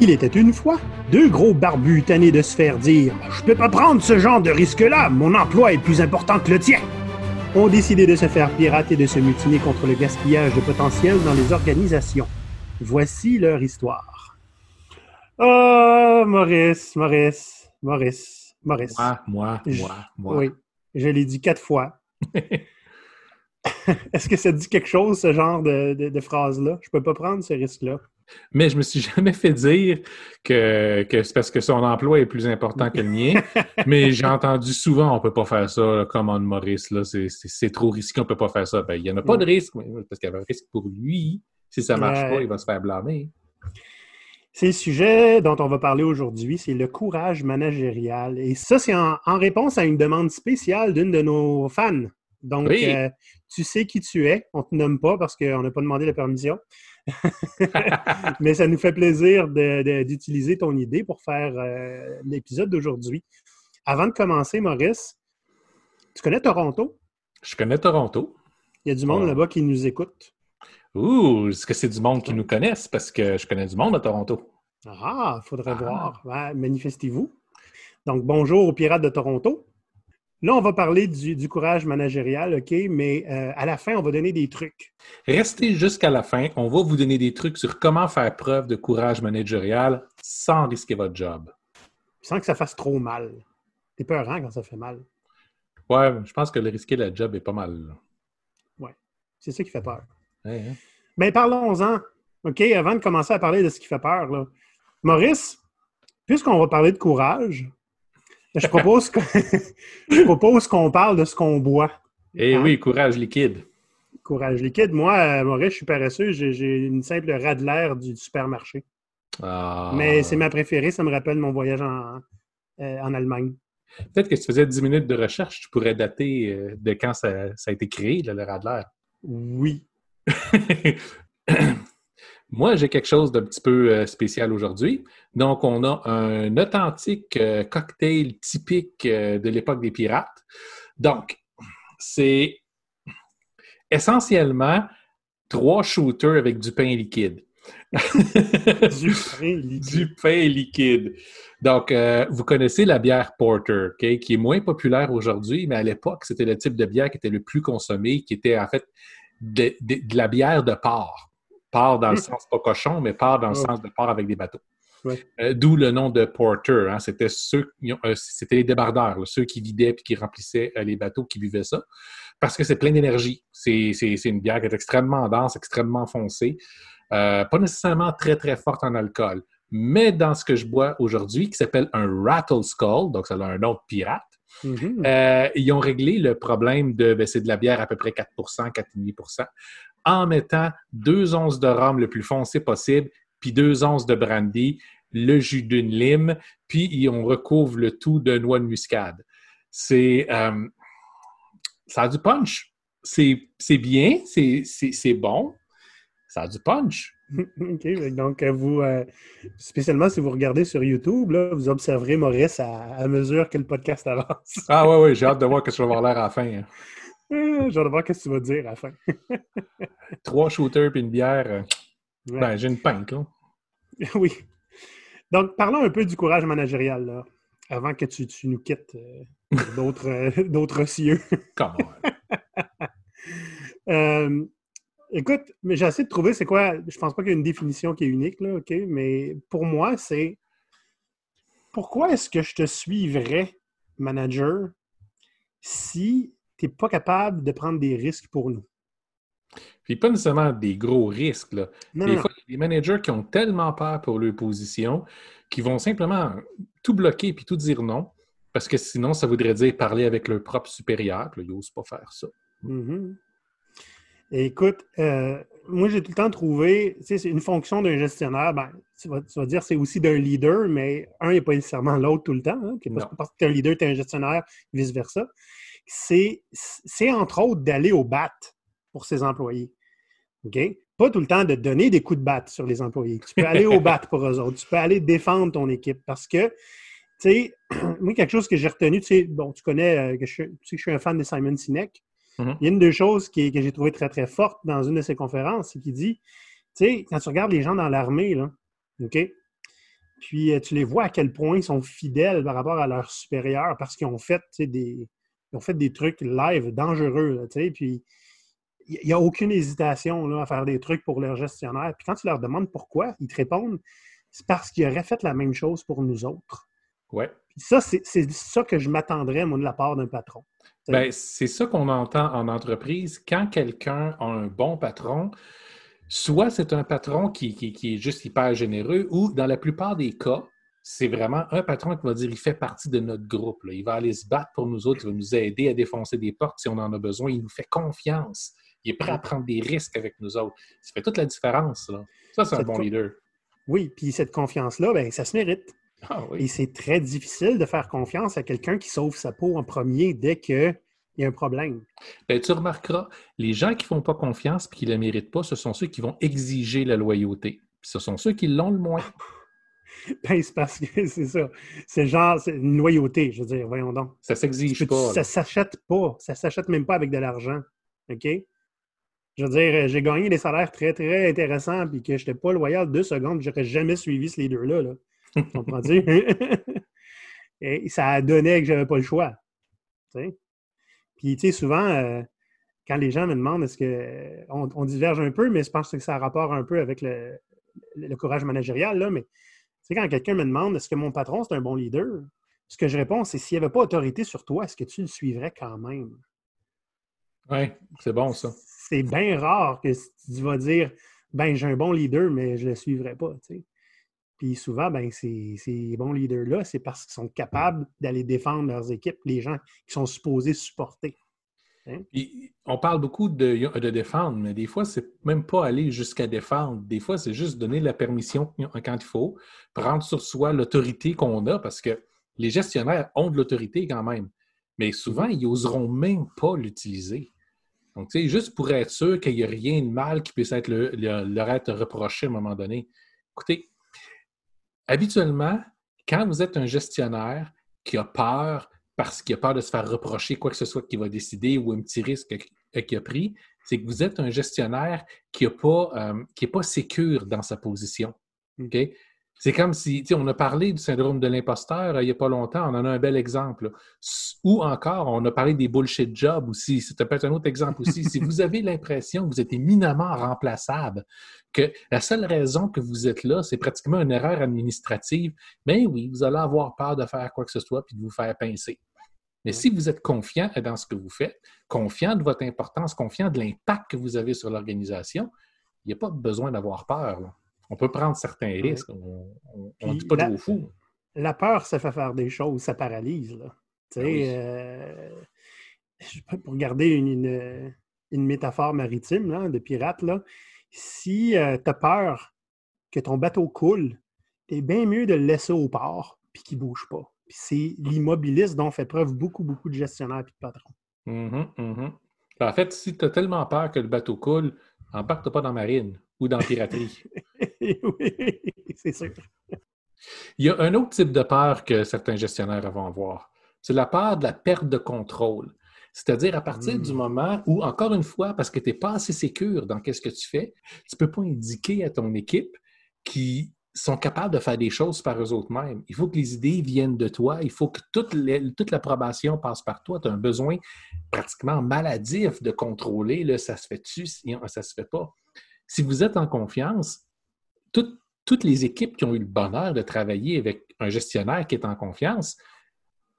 Il était une fois deux gros barbus tannés de se faire dire Je peux pas prendre ce genre de risque-là, mon emploi est plus important que le tien. Ont décidé de se faire pirater et de se mutiner contre le gaspillage de potentiel dans les organisations. Voici leur histoire. Oh, Maurice, Maurice, Maurice, Maurice. Moi, moi, Je- moi, moi. Oui, je l'ai dit quatre fois. Est-ce que ça dit quelque chose, ce genre de, de- de phrase-là? Je peux pas prendre ce risque-là. Mais je me suis jamais fait dire que, que c'est parce que son emploi est plus important que le mien. Mais j'ai entendu souvent, on peut pas faire ça, là, comme on Maurice, là, c'est, trop risqué, on peut pas faire ça. Ben, il y en a pas de risque, parce qu'il y avait un risque pour lui. Si ça marche Ouais. pas, il va se faire blâmer. C'est le sujet dont on va parler aujourd'hui, c'est le courage managérial. Et ça, c'est en, en réponse à une demande spéciale d'une de nos fans. Donc, Oui. euh, tu sais qui tu es. On ne te nomme pas parce qu'on n'a pas demandé la permission. Mais ça nous fait plaisir d'utiliser ton idée pour faire euh, l'épisode d'aujourd'hui. Avant de commencer, Maurice, tu connais Toronto? Je connais Toronto. Il y a du monde Ouais. là-bas qui nous écoute. Ouh, est-ce que c'est du monde qui nous connaisse? Parce que je connais du monde à Toronto. Ah, il faudrait Ah. voir. Ouais, manifestez-vous. Donc, bonjour aux Pirates de Toronto. Là, on va parler du, du courage managérial, OK? Mais euh, à la fin, on va donner des trucs. Restez jusqu'à la fin. On va vous donner des trucs sur comment faire preuve de courage managérial sans risquer votre job. Sans que ça fasse trop mal. C'est peurant quand ça fait mal. Ouais, je pense que le risquer la job est pas mal. là. C'est ça qui fait peur. Ouais, hein? Mais parlons-en, OK? Avant de commencer à parler de ce qui fait peur, là. Maurice, puisqu'on va parler de courage, je propose que- je propose qu'on parle de ce qu'on boit. Eh Hein? oui, courage liquide. Courage liquide. Moi, euh, Maurice, je suis paresseux. J'ai une simple Radler du supermarché. Ah. Mais c'est ma préférée. Ça me rappelle mon voyage en, euh, en Allemagne. Peut-être que si tu faisais 10 minutes de recherche, tu pourrais dater euh, de quand ça, ça a été créé, le Radler. Oui. Moi, j'ai quelque chose d'un petit peu spécial aujourd'hui. Donc, on a un authentique euh, cocktail typique euh, de l'époque des pirates. Donc, c'est essentiellement trois shooters avec du pain liquide. Du pain liquide. Du pain liquide. Donc, euh, vous connaissez la bière Porter, qui est moins populaire aujourd'hui, mais à l'époque, c'était le type de bière qui était le plus consommé, qui était en fait de, de- de la bière de porc. Porc dans le sens pas cochon, mais porc dans le Oh. sens de porc avec des bateaux. Ouais. Euh, D'où le nom de Porter. hein. C'était ceux, euh, c'était les débardeurs, là, ceux qui vidaient puis qui remplissaient euh, les bateaux qui buvaient ça, parce que c'est plein d'énergie. C'est une bière qui est extrêmement dense, extrêmement foncée, pas nécessairement très très forte en alcool. Mais dans ce que je bois aujourd'hui, qui s'appelle un Rattle Skull, donc ça a un nom de pirate, Mhm. euh, ils ont réglé le problème de ben, c'est de la bière à peu près 4% 4,5% en mettant deux onces de rhum le plus foncé possible, puis deux onces de brandy, le jus d'une lime, puis on recouvre le tout de noix de muscade. C'est euh, ça a du punch. C'est bien, c'est bon. Ça a du punch. OK. Donc, euh, vous, euh, spécialement si vous regardez sur YouTube, là, vous observerez Maurice à, à mesure que le podcast avance. Ah ouais, ouais, j'ai hâte de voir que ça va avoir l'air à la fin. hein. J'ai hâte de voir ce que tu vas dire à la fin. Trois shooters puis une bière. Ouais. Ben, j'ai une pinte, là. Oui. Donc, parlons un peu du courage managérial, là, avant que tu, tu nous quittes euh, d'autres euh, d'autres cieux. Come on. Euh, écoute, mais j'ai essayé de trouver c'est quoi. Je pense pas qu'il y a une définition qui est unique, là, OK? Mais pour moi, c'est pourquoi est-ce que je te suivrais, manager, si tu n'es pas capable de prendre des risques pour nous? Puis pas nécessairement des gros risques. Là. Non, des non, fois, il y a des managers qui ont tellement peur pour leur position qu'ils vont simplement tout bloquer puis tout dire non, parce que sinon, ça voudrait dire parler avec leur propre supérieur. Puis là, ils n'osent pas faire ça. Mhm. Et Écoute, euh, moi j'ai tout le temps trouvé, tu sais, c'est une fonction d'un gestionnaire, ben, tu, vas, tu vas dire c'est aussi d'un leader, mais un n'est pas nécessairement l'autre tout le temps. hein, parce, Non. que parce que tu es un leader, tu es un gestionnaire, vice-versa. C'est c'est entre autres d'aller au bat pour ses employés. OK? Pas tout le temps de donner des coups de batte sur les employés. Tu peux aller au bat pour eux autres. Tu peux aller défendre ton équipe parce que, tu sais, moi, quelque chose que j'ai retenu, tu sais, bon, tu connais euh, que je, suis- tu sais que je suis un fan de Simon Sinek. Mhm. Il y a une des choses qui- que j'ai trouvé très, très forte dans une de ses conférences, c'est qu'il dit, tu sais, quand tu regardes les gens dans l'armée, là, OK? Puis tu les vois à quel point ils sont fidèles par rapport à leurs supérieurs parce qu'ils ont fait des, ils ont fait des trucs live dangereux. puis il n'y a aucune hésitation là, à faire des trucs pour leurs gestionnaires. Puis quand tu leur demandes pourquoi, ils te répondent c'est parce qu'ils auraient fait la même chose pour nous autres. Puis ça, c'est ça que je m'attendrais, moi, de la part d'un patron. Ben, c'est ça qu'on entend en entreprise. Quand quelqu'un a un bon patron, soit c'est un patron qui, qui, est juste hyper généreux, ou dans la plupart des cas, c'est vraiment un patron qui va dire il fait partie de notre groupe. Il va aller se battre pour nous autres, il va nous aider à défoncer des portes si on en a besoin. Il nous fait confiance. Il est prêt à prendre des risques avec nous autres. Ça fait toute la différence. Là. Ça, c'est un bon leader. Oui, puis cette confiance-là, ben, ça se mérite. Ah Et c'est très difficile de faire confiance à quelqu'un qui sauve sa peau en premier dès qu'il y a un problème. Bien, tu remarqueras, les gens qui ne font pas confiance et qui ne la méritent pas, ce sont ceux qui vont exiger la loyauté. Puis ce sont ceux qui l'ont le moins. Ben, c'est parce que c'est ça. C'est genre, c'est une loyauté, je veux dire, voyons donc. Ça s'exige pas. Ça s'achète pas. Ça s'achète même pas avec de l'argent. OK? Je veux dire, j'ai gagné des salaires très, très intéressants, puis que je n'étais pas loyal deux secondes, j'aurais jamais suivi ce leader-là. Là. Comprends-tu? Et ça a donné que j'avais pas le choix. Puis, tu sais, souvent, euh, quand les gens me demandent est-ce que. On, diverge un peu, mais je pense que ça a rapport un peu avec le, le courage managérial, là, mais c'est quand quelqu'un me demande est-ce que mon patron, c'est un bon leader, ce que je réponds, c'est s'il n'y avait pas autorité sur toi, est-ce que tu le suivrais quand même? Oui, c'est bon ça. C'est bien rare que tu vas dire ben j'ai un bon leader, mais je ne le suivrai pas. Puis souvent, ben, ces, ces bons leaders-là, c'est parce qu'ils sont capables d'aller défendre leurs équipes, les gens qui sont supposés supporter. Hein? on parle beaucoup de, de, défendre, mais des fois, c'est même pas aller jusqu'à défendre. Des fois, c'est juste donner la permission quand il faut, prendre sur soi l'autorité qu'on a, parce que les gestionnaires ont de l'autorité quand même. Mais souvent, mm-hmm. ils n'oseront même pas l'utiliser. Donc, tu sais, juste pour être sûr qu'il n'y a rien de mal qui puisse être le, leur être reproché à un moment donné. Écoutez, habituellement, quand vous êtes un gestionnaire qui a peur parce qu'il a peur de se faire reprocher quoi que ce soit qu'il va décider ou un petit risque qu'il a pris, c'est que vous êtes un gestionnaire qui n'est pas, euh, pas sécure dans sa position. OK? C'est comme si, on a parlé du syndrome de l'imposteur euh, il n'y a pas longtemps, on en a un bel exemple. Ou encore, on a parlé des bullshit jobs aussi. C'est peut-être un autre exemple aussi. si vous avez l'impression que vous êtes éminemment remplaçable, que la seule raison que vous êtes là, c'est pratiquement une erreur administrative, bien oui, vous allez avoir peur de faire quoi que ce soit puis de vous faire pincer. Mais si vous êtes confiant dans ce que vous faites, confiant de votre importance, confiant de l'impact que vous avez sur l'organisation, il n'y a pas besoin d'avoir peur. On peut prendre certains risques. On ne dit pas de fou. La peur, ça fait faire des choses, ça paralyse. Là. Ah euh, pour garder une, métaphore maritime de pirate, là, si euh, tu as peur que ton bateau coule, c'est bien mieux de le laisser au port puis qu'il ne bouge pas c'est l'immobilisme dont fait preuve beaucoup, beaucoup de gestionnaires et de patrons. Mm-hmm, mm-hmm. En fait, si tu as tellement peur que le bateau coule, embarque pas dans la marine ou dans la piraterie. oui, c'est sûr. Il y a un autre type de peur que certains gestionnaires vont avoir. C'est la peur de la perte de contrôle. C'est-à-dire à partir du hmm. moment où, encore une fois, parce que tu n'es pas assez sécure dans ce que tu fais, tu ne peux pas indiquer à ton équipe qui sont capables de faire des choses par eux-mêmes. Il faut que les idées viennent de toi. Il faut que toute, l'approbation passe par toi. Tu as un besoin pratiquement maladif de contrôler. Là, ça se fait-tu? Ça se fait pas. Si vous êtes en confiance, toutes les équipes qui ont eu le bonheur de travailler avec un gestionnaire qui est en confiance,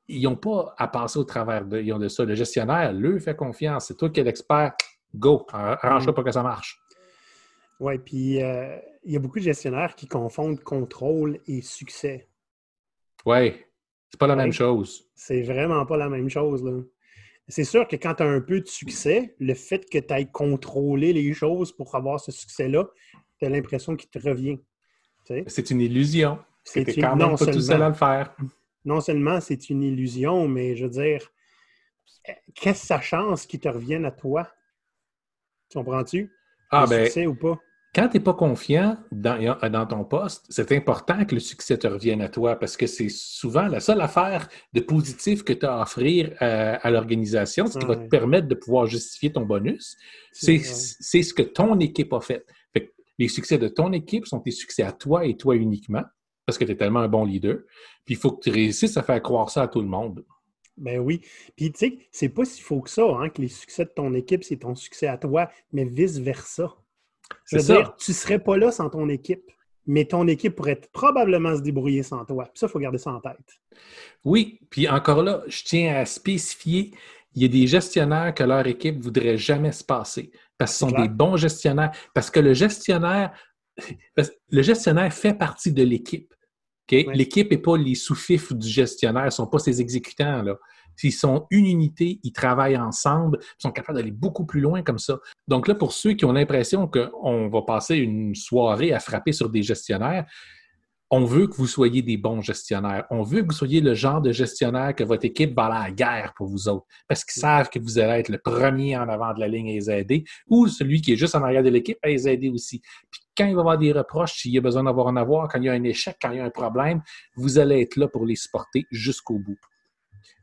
ils n'ont pas à passer au travers de, ils ont de ça. Le gestionnaire, lui, fait confiance. C'est toi qui es l'expert. Go, arrange-toi pour que ça marche. Oui, puis euh, il y a beaucoup de gestionnaires qui confondent contrôle et succès. Oui, c'est pas la même chose. C'est vraiment pas la même chose. C'est sûr que quand tu as un peu de succès, le fait que tu ailles contrôler les choses pour avoir ce succès-là, tu as l'impression qu'il te revient. C'est une illusion. C'est quand même pas tout seul à le faire. Non seulement c'est une illusion, mais je veux dire, qu'est-ce que ça chance qu'il te revienne à toi? Tu comprends-tu? Ah, ben, succès ou pas? Quand tu n'es pas confiant dans, dans ton poste, c'est important que le succès te revienne à toi parce que c'est souvent la seule affaire de positif que tu as à offrir à, l'organisation, ce qui va te permettre de pouvoir justifier ton bonus. C'est ce que ton équipe a fait. Les succès de ton équipe sont tes succès à toi et toi uniquement. parce que tu es tellement un bon leader. Puis il faut que tu réussisses à faire croire ça à tout le monde. Ben oui. Puis tu sais, c'est pas si faux que ça, hein, que les succès de ton équipe, c'est ton succès à toi, mais vice-versa. Je veux dire, tu serais pas là sans ton équipe, mais ton équipe pourrait probablement se débrouiller sans toi. Puis ça, il faut garder ça en tête. Oui, puis encore là, je tiens à spécifier, il y a des gestionnaires que leur équipe ne voudrait jamais se passer parce ce sont des bons gestionnaires. Parce que le gestionnaire, le gestionnaire fait partie de l'équipe. L'équipe n'est pas les sous-fifs du gestionnaire, ne sont pas ses exécutants. Là. S'ils sont une unité, ils travaillent ensemble, ils sont capables d'aller beaucoup plus loin comme ça. Donc là, pour ceux qui ont l'impression qu'on va passer une soirée à frapper sur des gestionnaires, on veut que vous soyez des bons gestionnaires. On veut que vous soyez le genre de gestionnaire que votre équipe va à la guerre pour vous autres. Parce qu'ils savent que vous allez être le premier en avant de la ligne à les aider ou celui qui est juste en arrière de l'équipe à les aider aussi. Puis quand il va y avoir des reproches, s'il y a besoin d'avoir un avoir, quand il y a un échec, quand il y a un problème, vous allez être là pour les supporter jusqu'au bout.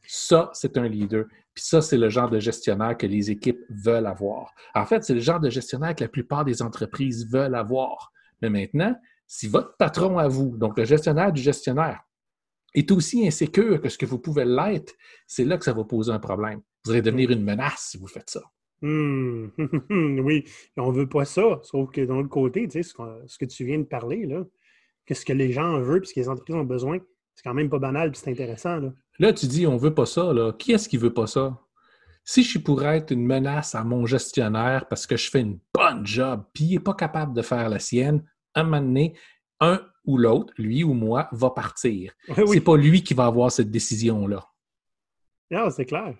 Ça, c'est un leader. Puis ça, c'est le genre de gestionnaire que les équipes veulent avoir. En fait, c'est le genre de gestionnaire que la plupart des entreprises veulent avoir. Mais maintenant, si votre patron à vous, donc le gestionnaire du gestionnaire, est aussi insécure que ce que vous pouvez l'être, c'est là que ça va poser un problème. Vous allez devenir une menace si vous faites ça. Hmm. oui, on ne veut pas ça. Sauf que d'un autre côté, tu sais, ce, que tu viens de parler, là, qu'est-ce que les gens veulent et ce que les entreprises ont besoin, c'est quand même pas banal et c'est intéressant. Là. là, tu dis on ne veut pas ça. Là. Qui est-ce qui ne veut pas ça? Si je pourrais être une menace à mon gestionnaire parce que je fais une bonne job puis il n'est pas capable de faire la sienne, un moment donné, un ou l'autre, lui ou moi, va partir. Ce C'est pas lui qui va avoir cette décision-là. Non, c'est clair.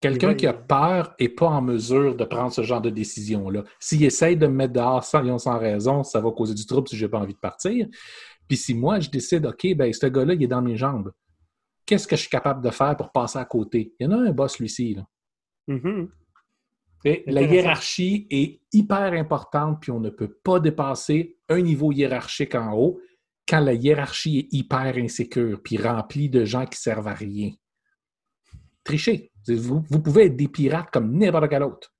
Quelqu'un qui a peur n'est pas en mesure de prendre ce genre de décision-là. S'il essaye de me mettre dehors sans, sans raison, ça va causer du trouble si je n'ai pas envie de partir. Puis si moi, je décide, OK, ben ce gars-là, il est dans mes jambes. Qu'est-ce que je suis capable de faire pour passer à côté? Il y en a un boss, lui-ci. Mm-hmm la hiérarchie est hyper importante, puis on ne peut pas dépasser un niveau hiérarchique en haut quand la hiérarchie est hyper insécure, puis remplie de gens qui servent à rien. Trichez. Vous, pouvez être des pirates comme n'importe quel autre.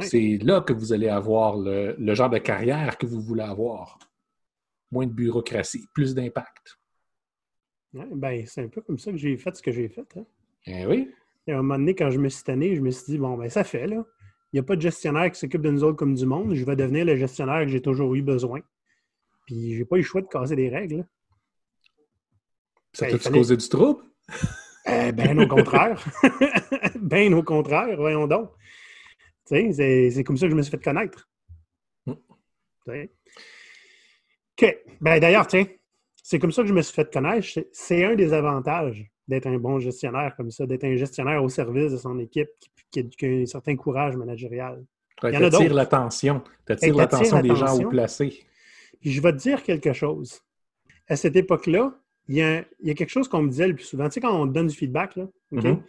C'est là que vous allez avoir le, genre de carrière que vous voulez avoir. Moins de bureaucratie, plus d'impact. ben, c'est un peu comme ça que j'ai fait ce que j'ai fait. Hein. Eh oui. Et à un moment donné, quand je me suis tanné, je me suis dit, bon, ben ça fait, là. Il n'y a pas de gestionnaire qui s'occupe de nous autres comme du monde. Je vais devenir le gestionnaire que j'ai toujours eu besoin. Puis j'ai pas eu le choix de casser des règles. Ça ben, t'a causé du trouble? Eh ben au contraire. ben au contraire, voyons donc. C'est comme ça que je me suis fait connaître. Mm. OK. Ben d'ailleurs, tiens, c'est comme ça que je me suis fait connaître. C'est un des avantages d'être un bon gestionnaire comme ça, d'être un gestionnaire au service de son équipe qui, a, un certain courage managérial. Tu attires l'attention. Tu attires l'attention des gens haut placés. Puis je vais te dire quelque chose. À cette époque-là, il y, a, quelque chose qu'on me disait le plus souvent. Tu sais, quand on te donne du feedback, là, mm-hmm.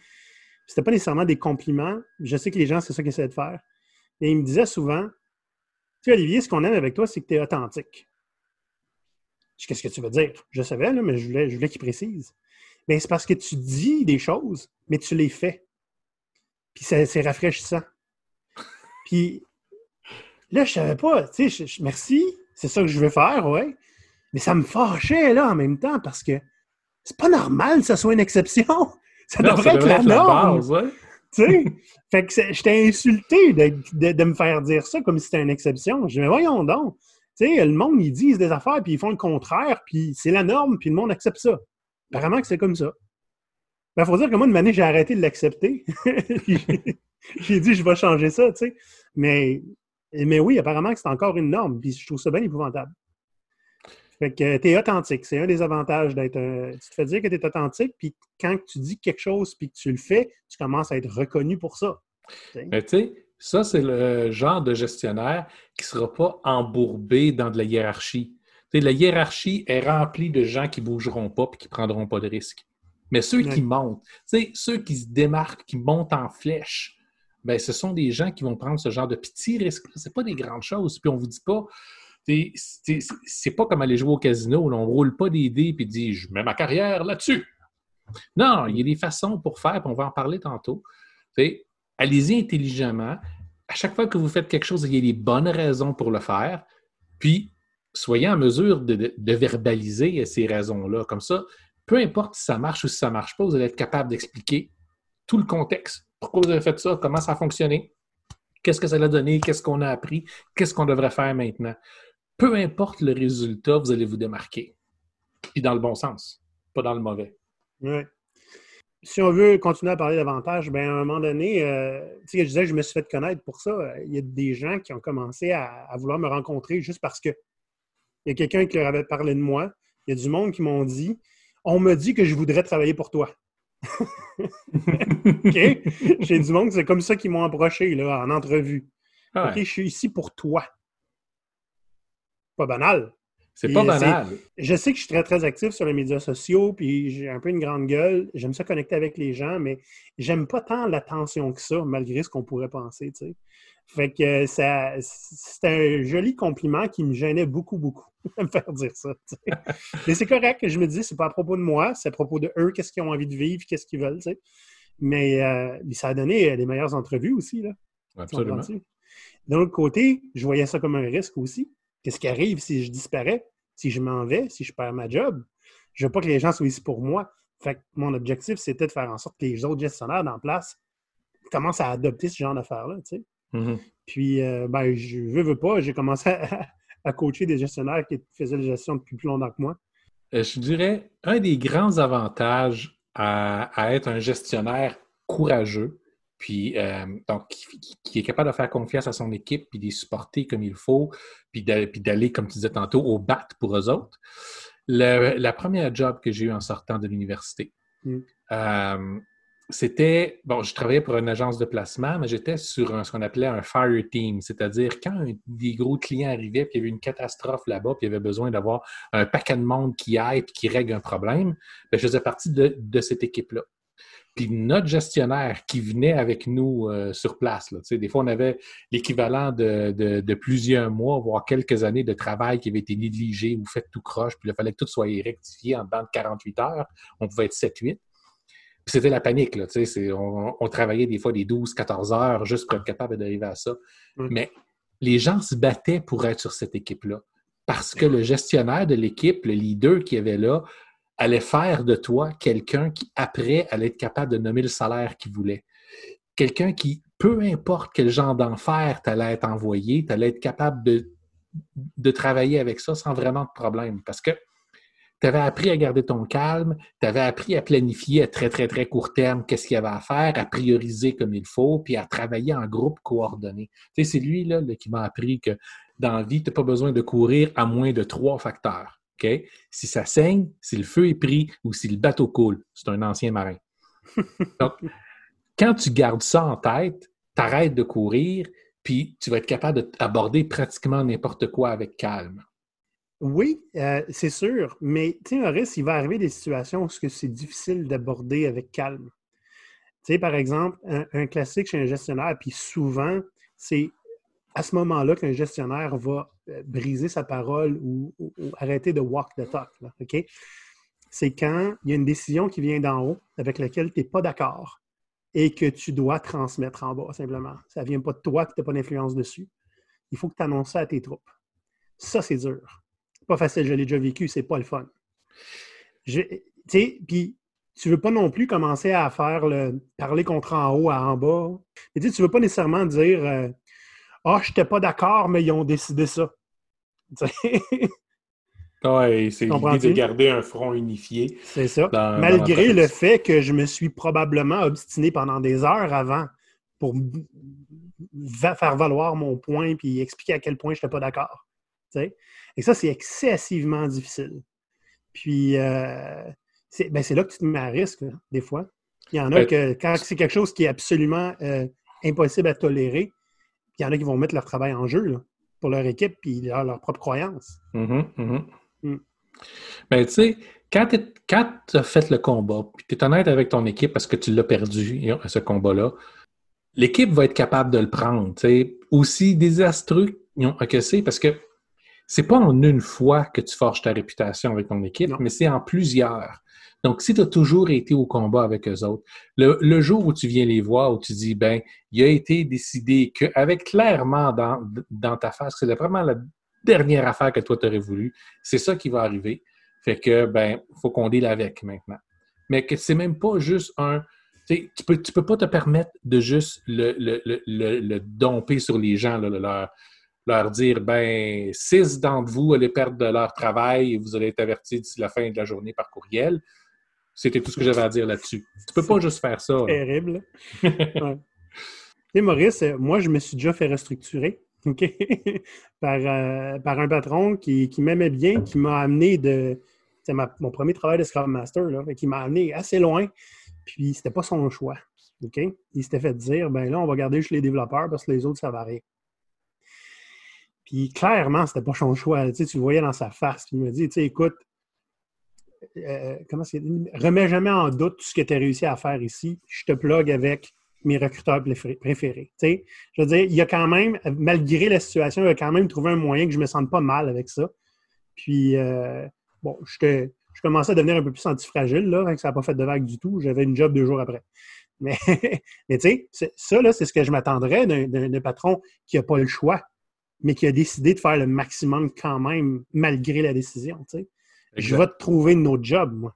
c'était pas nécessairement des compliments. Je sais que les gens, c'est ça qu'ils essaient de faire. Et il me disait souvent Tu sais, Olivier, ce qu'on aime avec toi, c'est que tu es authentique. Qu'est-ce que tu veux dire? Je savais, là, mais je voulais, je voulais qu'il précise. Ben, c'est parce que tu dis des choses, mais tu les fais. Puis c'est rafraîchissant. Puis là, je savais pas, tu sais, merci, c'est ça que je veux faire, ouais. Mais ça me fâchait, là, en même temps, parce que c'est pas normal que ça soit une exception. Ça devrait être la norme. Tu sais, fait que j'étais insulté de, me faire dire ça comme si c'était une exception. Je dis, mais voyons donc. Tu sais, le monde, ils disent des affaires, puis ils font le contraire, puis c'est la norme, puis le monde accepte ça. Apparemment que c'est comme ça. Il ben, faut dire que moi, de manière, j'ai arrêté de l'accepter. j'ai dit, je vais changer ça, tu sais. Mais, mais oui, apparemment que c'est encore une norme. Je trouve ça bien épouvantable. Fait que tu es authentique. C'est un des avantages d'être. tu te fais dire que tu es authentique, puis quand tu dis quelque chose, puis que tu le fais, tu commences à être reconnu pour ça. Mais tu sais, ça, c'est le genre de gestionnaire qui ne sera pas embourbé dans de la hiérarchie la hiérarchie est remplie de gens qui ne bougeront pas et qui ne prendront pas de risques. Mais ceux qui montent, ceux qui se démarquent, qui montent en flèche, ben, ce sont des gens qui vont prendre ce genre de petits risques. Ce pas des grandes choses. Puis on ne vous dit pas, c'est pas comme aller jouer au casino. on ne roule pas des dés et dit je mets ma carrière là-dessus. Non, il y a des façons pour faire, puis on va en parler tantôt. Allez-y intelligemment. À chaque fois que vous faites quelque chose, il y a des bonnes raisons pour le faire. Puis soyez en mesure de, verbaliser ces raisons-là. Comme ça, peu importe si ça marche ou si ça ne marche pas, vous allez être capable d'expliquer tout le contexte. Pourquoi vous avez fait ça? Comment ça a fonctionné? Qu'est-ce que ça a donné? Qu'est-ce qu'on a appris? Qu'est-ce qu'on devrait faire maintenant? Peu importe le résultat, vous allez vous démarquer. Et dans le bon sens, pas dans le mauvais. Oui. Si on veut continuer à parler davantage, ben à un moment donné, euh, tu sais, je disais, je me suis fait connaître pour ça. Il y a des gens qui ont commencé à vouloir me rencontrer juste parce que il y a quelqu'un qui leur avait parlé de moi. Il y a du monde qui m'ont dit On me dit que je voudrais travailler pour toi. OK? J'ai du monde, c'est comme ça qu'ils m'ont approché là, en entrevue. Ah OK, je suis ici pour toi. Pas banal. C'est pas banal. Je sais que je suis très, très actif sur les médias sociaux, puis j'ai un peu une grande gueule. J'aime ça connecter avec les gens, mais j'aime pas tant l'attention que ça, malgré ce qu'on pourrait penser, tu sais. Fait que ça, c'est un joli compliment qui me gênait beaucoup, beaucoup de me faire dire ça. Mais c'est correct, je me dis, c'est pas à propos de moi, c'est à propos de eux, qu'est-ce qu'ils ont envie de vivre, qu'est-ce qu'ils veulent. sais. Mais euh, ça a donné les meilleures entrevues aussi. Là, Absolument. D'un autre côté, je voyais ça comme un risque aussi. Qu'est-ce qui arrive si je disparais, si je m'en vais, si je perds ma job? Je veux pas que les gens soient ici pour moi. Fait que mon objectif, c'était de faire en sorte que les autres gestionnaires en place commencent à adopter ce genre d'affaires-là. Tu sais. Mm-hmm. Puis, euh, ben, je veux, veux pas, j'ai commencé à, coacher des gestionnaires qui faisaient la gestion depuis plus longtemps que moi. Euh, je dirais, un des grands avantages à, être un gestionnaire courageux, puis euh, donc qui, est capable de faire confiance à son équipe, puis de les supporter comme il faut, puis d'aller, comme tu disais tantôt, au bat pour eux autres. la première job que j'ai eu en sortant de l'université, mm c'était, bon, je travaillais pour une agence de placement, mais j'étais sur ce qu'on appelait un fire team, c'est-à-dire quand des gros clients arrivaient, puis il y avait une catastrophe là-bas, puis il y avait besoin d'avoir un paquet de monde qui aille, puis qui règle un problème, bien, je faisais partie de, cette équipe-là. Puis notre gestionnaire qui venait avec nous euh, sur place, des fois on avait l'équivalent de, plusieurs mois, voire quelques années de travail qui avait été négligé ou fait tout croche, puis il fallait que tout soit rectifié en dedans de 48 heures. On pouvait être 7-8 c'était la panique, là, on, on, travaillait des fois des 12, 14 heures juste pour être capable d'arriver à ça. Mais les gens se battaient pour être sur cette équipe-là. Parce que le gestionnaire de l'équipe, le leader qui avait là, allait faire de toi quelqu'un qui, après, allait être capable de nommer le salaire qu'il voulait. Quelqu'un qui, peu importe quel genre d'enfer tu allais être envoyé, tu allais être capable de, de travailler avec ça sans vraiment de problème. Parce que tu avais appris à garder ton calme, tu avais appris à planifier à très, très, très court terme qu'est-ce qu'il y avait à faire, à prioriser comme il faut, puis à travailler en groupe coordonné. Tu sais, c'est lui là, qui m'a appris que dans la vie, tu n'as pas besoin de courir à moins de trois facteurs. OK? Si ça saigne, si le feu est pris ou si le bateau coule, c'est un ancien marin. Donc, quand tu gardes ça en tête, tu arrêtes de courir, puis tu vas être capable d'aborder pratiquement n'importe quoi avec calme. Oui, euh, c'est sûr, mais tu sais, Maurice, il va arriver des situations où c'est difficile d'aborder avec calme. Tu sais, par exemple, un, classique chez un gestionnaire, puis souvent, c'est à ce moment-là qu'un gestionnaire va euh, briser sa parole ou, arrêter de walk the talk. C'est quand il y a une décision qui vient d'en haut avec laquelle tu n'es pas d'accord et que tu dois transmettre en bas, simplement. Ça ne vient pas de toi, tu n'as pas d'influence dessus. Il faut que tu annonces ça à tes troupes. Ça, c'est dur pas facile, je l'ai déjà vécu, c'est pas le fun. Tu sais, puis tu veux pas non plus commencer à faire le parler contre en haut à en bas. Et tu veux pas nécessairement dire euh, Ah, je n'étais pas d'accord, mais ils ont décidé ça. Oui, c'est l'idée de garder un front unifié. C'est ça. Malgré le fait que je me suis probablement obstiné pendant des heures avant pour faire valoir mon point puis expliquer à quel point je n'étais pas d'accord. Et ça, c'est excessivement difficile. Puis, euh, ben, c'est là que tu te mets à risque, des fois. Il y en a que, quand c'est quelque chose qui est absolument euh, impossible à tolérer, il y en a qui vont mettre leur travail en jeu pour leur équipe puis leur, leur propre croyance. Mm-hmm, mm-hmm. Mm. Ben, tu sais, quand tu as fait le combat, puis tu es honnête avec ton équipe parce que tu l'as perdu, ce combat-là, l'équipe va être capable de le prendre. Aussi désastreux que c'est, parce que c'est pas en une fois que tu forges ta réputation avec ton équipe, mais c'est en plusieurs. Donc, si tu as toujours été au combat avec eux autres, le, jour où tu viens les voir, où tu dis, ben, il a été décidé qu'avec clairement dans, ta face, c'est vraiment dernière affaire que toi, tu aurais voulu. C'est ça qui va arriver. Fait que, ben, faut qu'on deal avec maintenant. Mais que c'est même pas juste un. Tu peux, tu peux pas te permettre de juste le, le, le, le domper sur les gens, leur, leur dire ben, six d'entre vous allez perdre de leur travail et vous allez être avertis d'ici la fin de la journée par courriel. C'était tout ce que j'avais à dire là-dessus. Tu peux pas juste faire ça. Terrible. Et Maurice, moi, je me suis déjà fait restructurer par, euh, par un patron qui, qui m'aimait bien, qui m'a amené de. C'est mon premier travail de Scrum Master, là, qui m'a amené assez loin. Puis, c'était pas son choix. OK? Il s'était fait dire ben là, on va garder juste les développeurs parce que les autres, ça va rien. Puis, clairement, c'était pas son choix. Tu, le voyais dans sa face. Il m'a dit écoute, euh, remets jamais en doute tout ce que tu as réussi à faire ici. Je te plug avec mes recruteurs préférés. Je veux dire, il a quand même, malgré la situation, il a quand même trouvé un moyen que je me sente pas mal avec ça. Puis, euh, bon, je, commençais à devenir un peu plus antifragile, là, que ça n'a pas fait de vague du tout. J'avais une job deux jours après. Mais, tu sais, ça, c'est ce que je m'attendrais d'un patron qui n'a pas le choix, mais qui a décidé de faire le maximum quand même, malgré la décision. Je vais te trouver une autre job, moi.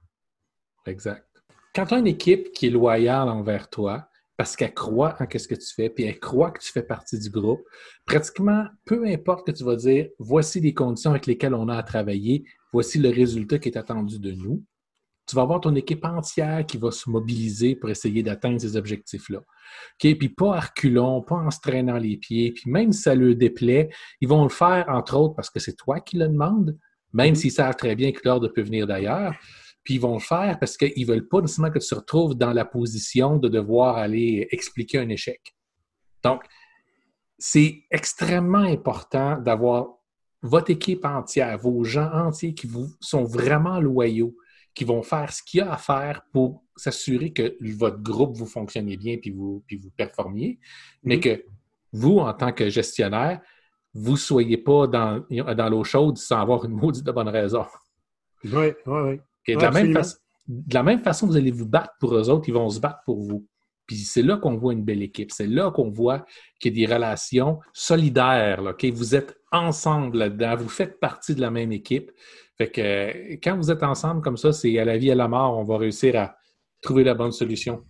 Exact. Quand tu as une équipe qui est loyale envers toi, parce qu'elle croit en ce que tu fais, puis elle croit que tu fais partie du groupe. Pratiquement, peu importe que tu vas dire, voici les conditions avec lesquelles on a à travailler, voici le résultat qui est attendu de nous. Tu vas avoir ton équipe entière qui va se mobiliser pour essayer d'atteindre ces objectifs-là. OK? Puis pas à reculons, pas en se traînant les pieds. Puis même si ça leur déplaît, ils vont le faire, entre autres, parce que c'est toi qui le demandes, même mm-hmm. s'ils savent très bien que l'ordre peut venir d'ailleurs puis ils vont le faire parce qu'ils ne veulent pas nécessairement que tu te retrouves dans la position de devoir aller expliquer un échec. Donc, c'est extrêmement important d'avoir votre équipe entière, vos gens entiers qui vous sont vraiment loyaux, qui vont faire ce qu'il y a à faire pour s'assurer que votre groupe vous fonctionne bien puis vous, puis vous performiez, mais mm-hmm. que vous, en tant que gestionnaire, vous ne soyez pas dans, dans l'eau chaude sans avoir une maudite de bonne raison. Oui, oui, oui de, la même de la même façon vous allez vous battre pour eux autres, ils vont se battre pour vous. Puis c'est là qu'on voit une belle équipe. C'est là qu'on voit qu'il y a des relations solidaires. Là, Vous êtes ensemble là-dedans. Vous faites partie de la même équipe. Fait que quand vous êtes ensemble comme ça, c'est à la vie et à la mort, on va réussir à trouver la bonne solution.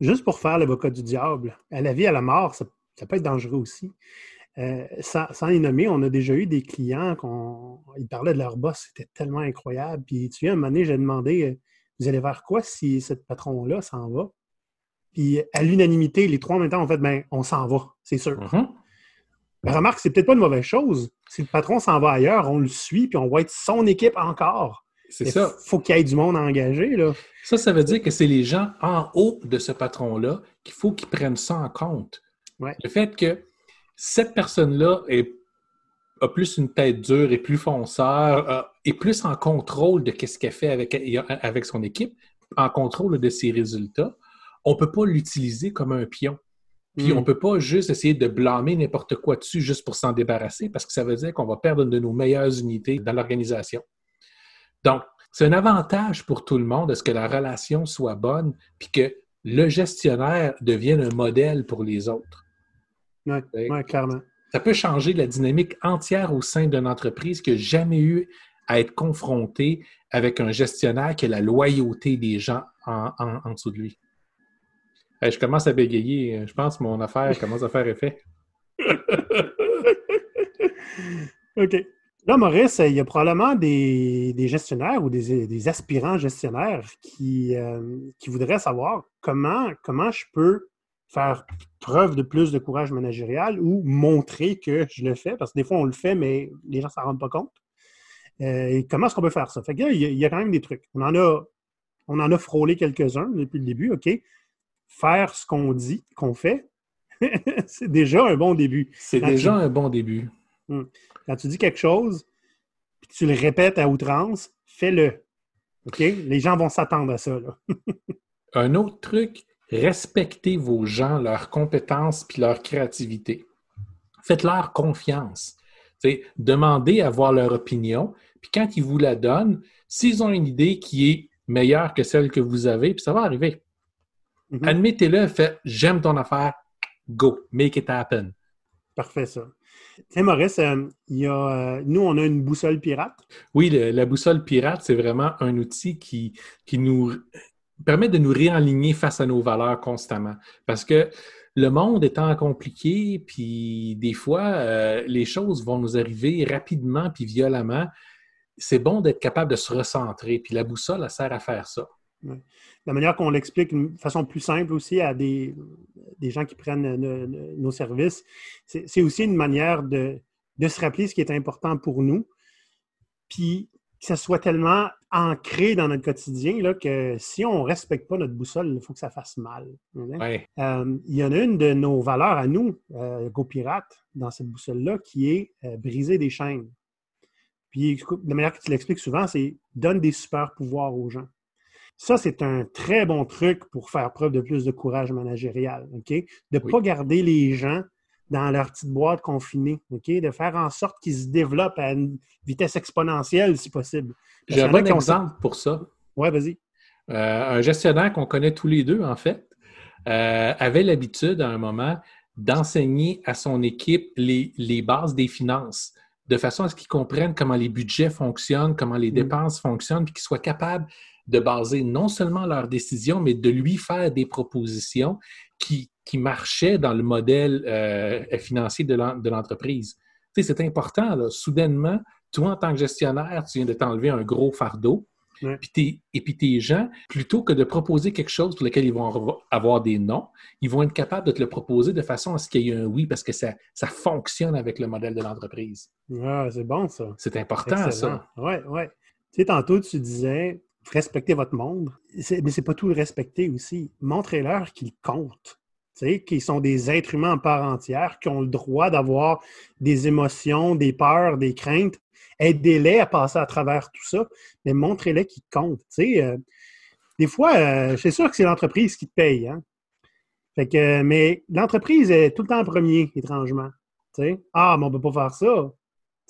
Juste pour faire l'avocat du diable, à la vie et à la mort, ça, peut être dangereux aussi. Euh, sans, les nommer, on a déjà eu des clients qui parlaient de leur boss, c'était tellement incroyable. Puis tu viens, un moment donné, j'ai demandé euh, Vous allez vers quoi si ce patron-là s'en va Puis à l'unanimité, les trois en même temps ont fait ben, on s'en va, c'est sûr. Mm-hmm. remarque, c'est peut-être pas une mauvaise chose. Si le patron s'en va ailleurs, on le suit, puis on va être son équipe encore. C'est ça. Il faut qu'il y ait du monde à engager. Là. Ça, ça veut dire que c'est les gens en haut de ce patron-là qu'il faut qu'ils prennent ça en compte. Le fait que cette personne-là a plus une tête dure et plus fonceur, et plus en contrôle de ce qu'elle fait avec, avec son équipe, en contrôle de ses résultats, on ne peut pas l'utiliser comme un pion. Puis hmm. on ne peut pas juste essayer de blâmer n'importe quoi dessus juste pour s'en débarrasser, parce que ça veut dire qu'on va perdre une de nos meilleures unités dans l'organisation. Donc, c'est un avantage pour tout le monde de ce que la relation soit bonne, puis que le gestionnaire devienne un modèle pour les autres. Oui, clairement. Ça peut changer la dynamique entière au sein d'une entreprise qui n'a jamais eu à être confrontée avec un gestionnaire qui a la loyauté des gens en, dessous de lui. Je commence à bégayer. Je pense que mon affaire commence à faire effet. OK. Là, Maurice, il y a probablement des, gestionnaires ou des, aspirants gestionnaires qui, euh, qui, voudraient savoir comment, comment je peux faire preuve de plus de courage managérial ou montrer que je le fais, parce que des fois, on le fait, mais les gens ne s'en rendent pas compte. Euh, et comment est-ce qu'on peut faire ça? Fait que il y, a quand même des trucs. On en a, on en a frôlé quelques-uns depuis le début, OK? Faire ce qu'on dit, qu'on fait, c'est déjà un bon début. C'est déjà un bon début. Hmm. Quand tu dis quelque chose, puis tu le répètes à outrance, fais-le. OK? Les gens vont s'attendre à ça. un autre truc, respectez vos gens, leurs compétences puis leur créativité. Faites-leur confiance. demandez à voir leur opinion, puis quand ils vous la donnent, s'ils ont une idée qui est meilleure que celle que vous avez, puis ça va arriver. Mm-hmm. Admettez-le, faites j'aime ton affaire, go, make it happen. Parfait, ça. sais, Maurice, euh, y a, euh, nous, on a une boussole pirate. Oui, le- la boussole pirate, c'est vraiment un outil qui, qui nous permet de nous réaligner face à nos valeurs constamment. Parce que le monde étant compliqué, puis des fois, euh, les choses vont nous arriver rapidement puis violemment. C'est bon d'être capable de se recentrer. Puis la boussole, elle sert à faire ça. La manière qu'on l'explique d'une façon plus simple aussi à des, des gens qui prennent euh, nos, nos services, c'est aussi une manière de, de se rappeler ce qui est important pour nous, puis que ça soit tellement ancré dans notre quotidien là, que si on ne respecte pas notre boussole, il faut que ça fasse mal. hein? Ouais. Euh, il y en a une de nos valeurs à nous, euh, GoPirate, dans cette boussole-là, qui est euh, briser des chaînes. Puis, la manière que tu l'expliques souvent, c'est donne des super pouvoirs aux gens. Ça, c'est un très bon truc pour faire preuve de plus de courage managérial. OK? De ne Oui. pas garder les gens dans leur petite boîte confinée. OK? De faire en sorte qu'ils se développent à une vitesse exponentielle, si possible. J'ai un bon exemple pour ça. Ouais, vas-y. Euh, un gestionnaire qu'on connaît tous les deux, en fait, euh, avait l'habitude à un moment d'enseigner à son équipe les, les bases des finances, de façon à ce qu'ils comprennent comment les budgets fonctionnent, comment les Mm. dépenses fonctionnent, puis qu'ils soient capables de baser non seulement leurs décisions, mais de lui faire des propositions qui, qui marchaient dans le modèle euh, financier de l'en- de l'entreprise. Tu sais, c'est important, là. soudainement, toi, en tant que gestionnaire, tu viens de t'enlever un gros fardeau. Ouais. Puis tes- et puis tes gens, plutôt que de proposer quelque chose pour lequel ils vont avoir- avoir des non, ils vont être capables de te le proposer de façon à ce qu'il y ait un oui parce que ça, ça fonctionne avec le modèle de l'entreprise. Ah, c'est bon, ça. C'est important, Excellent. ça. Oui, oui. Tu sais, tantôt, tu disais respectez votre monde. Mais c'est pas tout le respecter aussi. Montrez-leur qu'ils comptent. Qu'ils sont des êtres humains en part entière, qui ont le droit d'avoir des émotions, des peurs, des craintes. Aidez-les à passer à travers tout ça, mais montrez-les qu'ils comptent. Euh, des fois, euh, c'est sûr que c'est l'entreprise qui te paye. Hein? Fait que, mais l'entreprise est tout le temps premier, étrangement. Ah, mais on ne peut pas faire ça.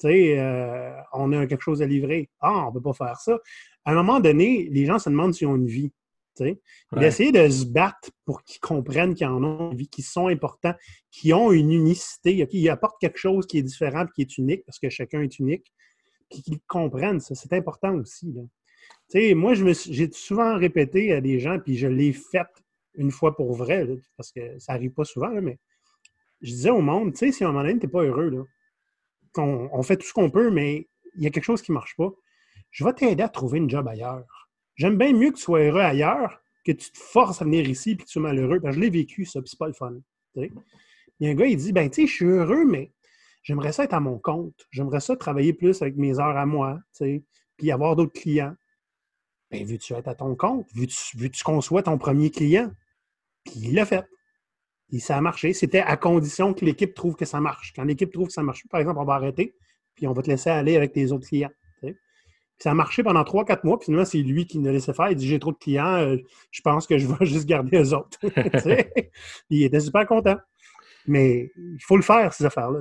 Euh, on a quelque chose à livrer. Ah, on ne peut pas faire ça. À un moment donné, les gens se demandent s'ils ont une vie. Ouais. D'essayer de se battre pour qu'ils comprennent qu'ils en ont une vie, qu'ils sont importants, qu'ils ont une unicité, qu'ils apportent quelque chose qui est différent qui est unique, parce que chacun est unique, puis qu'ils comprennent ça. C'est important aussi. là. Moi, j'ai souvent répété à des gens, puis je l'ai fait une fois pour vrai, là, parce que ça n'arrive pas souvent, là, mais je disais au monde, tu sais, si à un moment donné, tu n'es pas heureux, là, qu'on on fait tout ce qu'on peut, mais il y a quelque chose qui ne marche pas, je vais t'aider à trouver une job ailleurs. J'aime bien mieux que tu sois heureux ailleurs que tu te forces à venir ici et que tu sois malheureux. Parce que je l'ai vécu, ça, puis c'est pas le fun. Il y a un gars, il dit, ben, tu sais, je suis heureux, mais j'aimerais ça être à mon compte. J'aimerais ça travailler plus avec mes heures à moi, puis avoir d'autres clients. Ben, veux-tu être à ton compte? Veux-tu veux-tu qu'on soit ton premier client? Puis il l'a fait. Et ça a marché. C'était à condition que l'équipe trouve que ça marche. Quand l'équipe trouve que ça marche, par exemple, on va arrêter, puis on va te laisser aller avec tes autres clients. Ça a marché pendant 3-4 mois, puis finalement, c'est lui qui nous laissait faire. Il dit J'ai trop de clients, euh, je pense que je vais juste garder eux autres. Il était super content. Mais il faut le faire, ces affaires-là.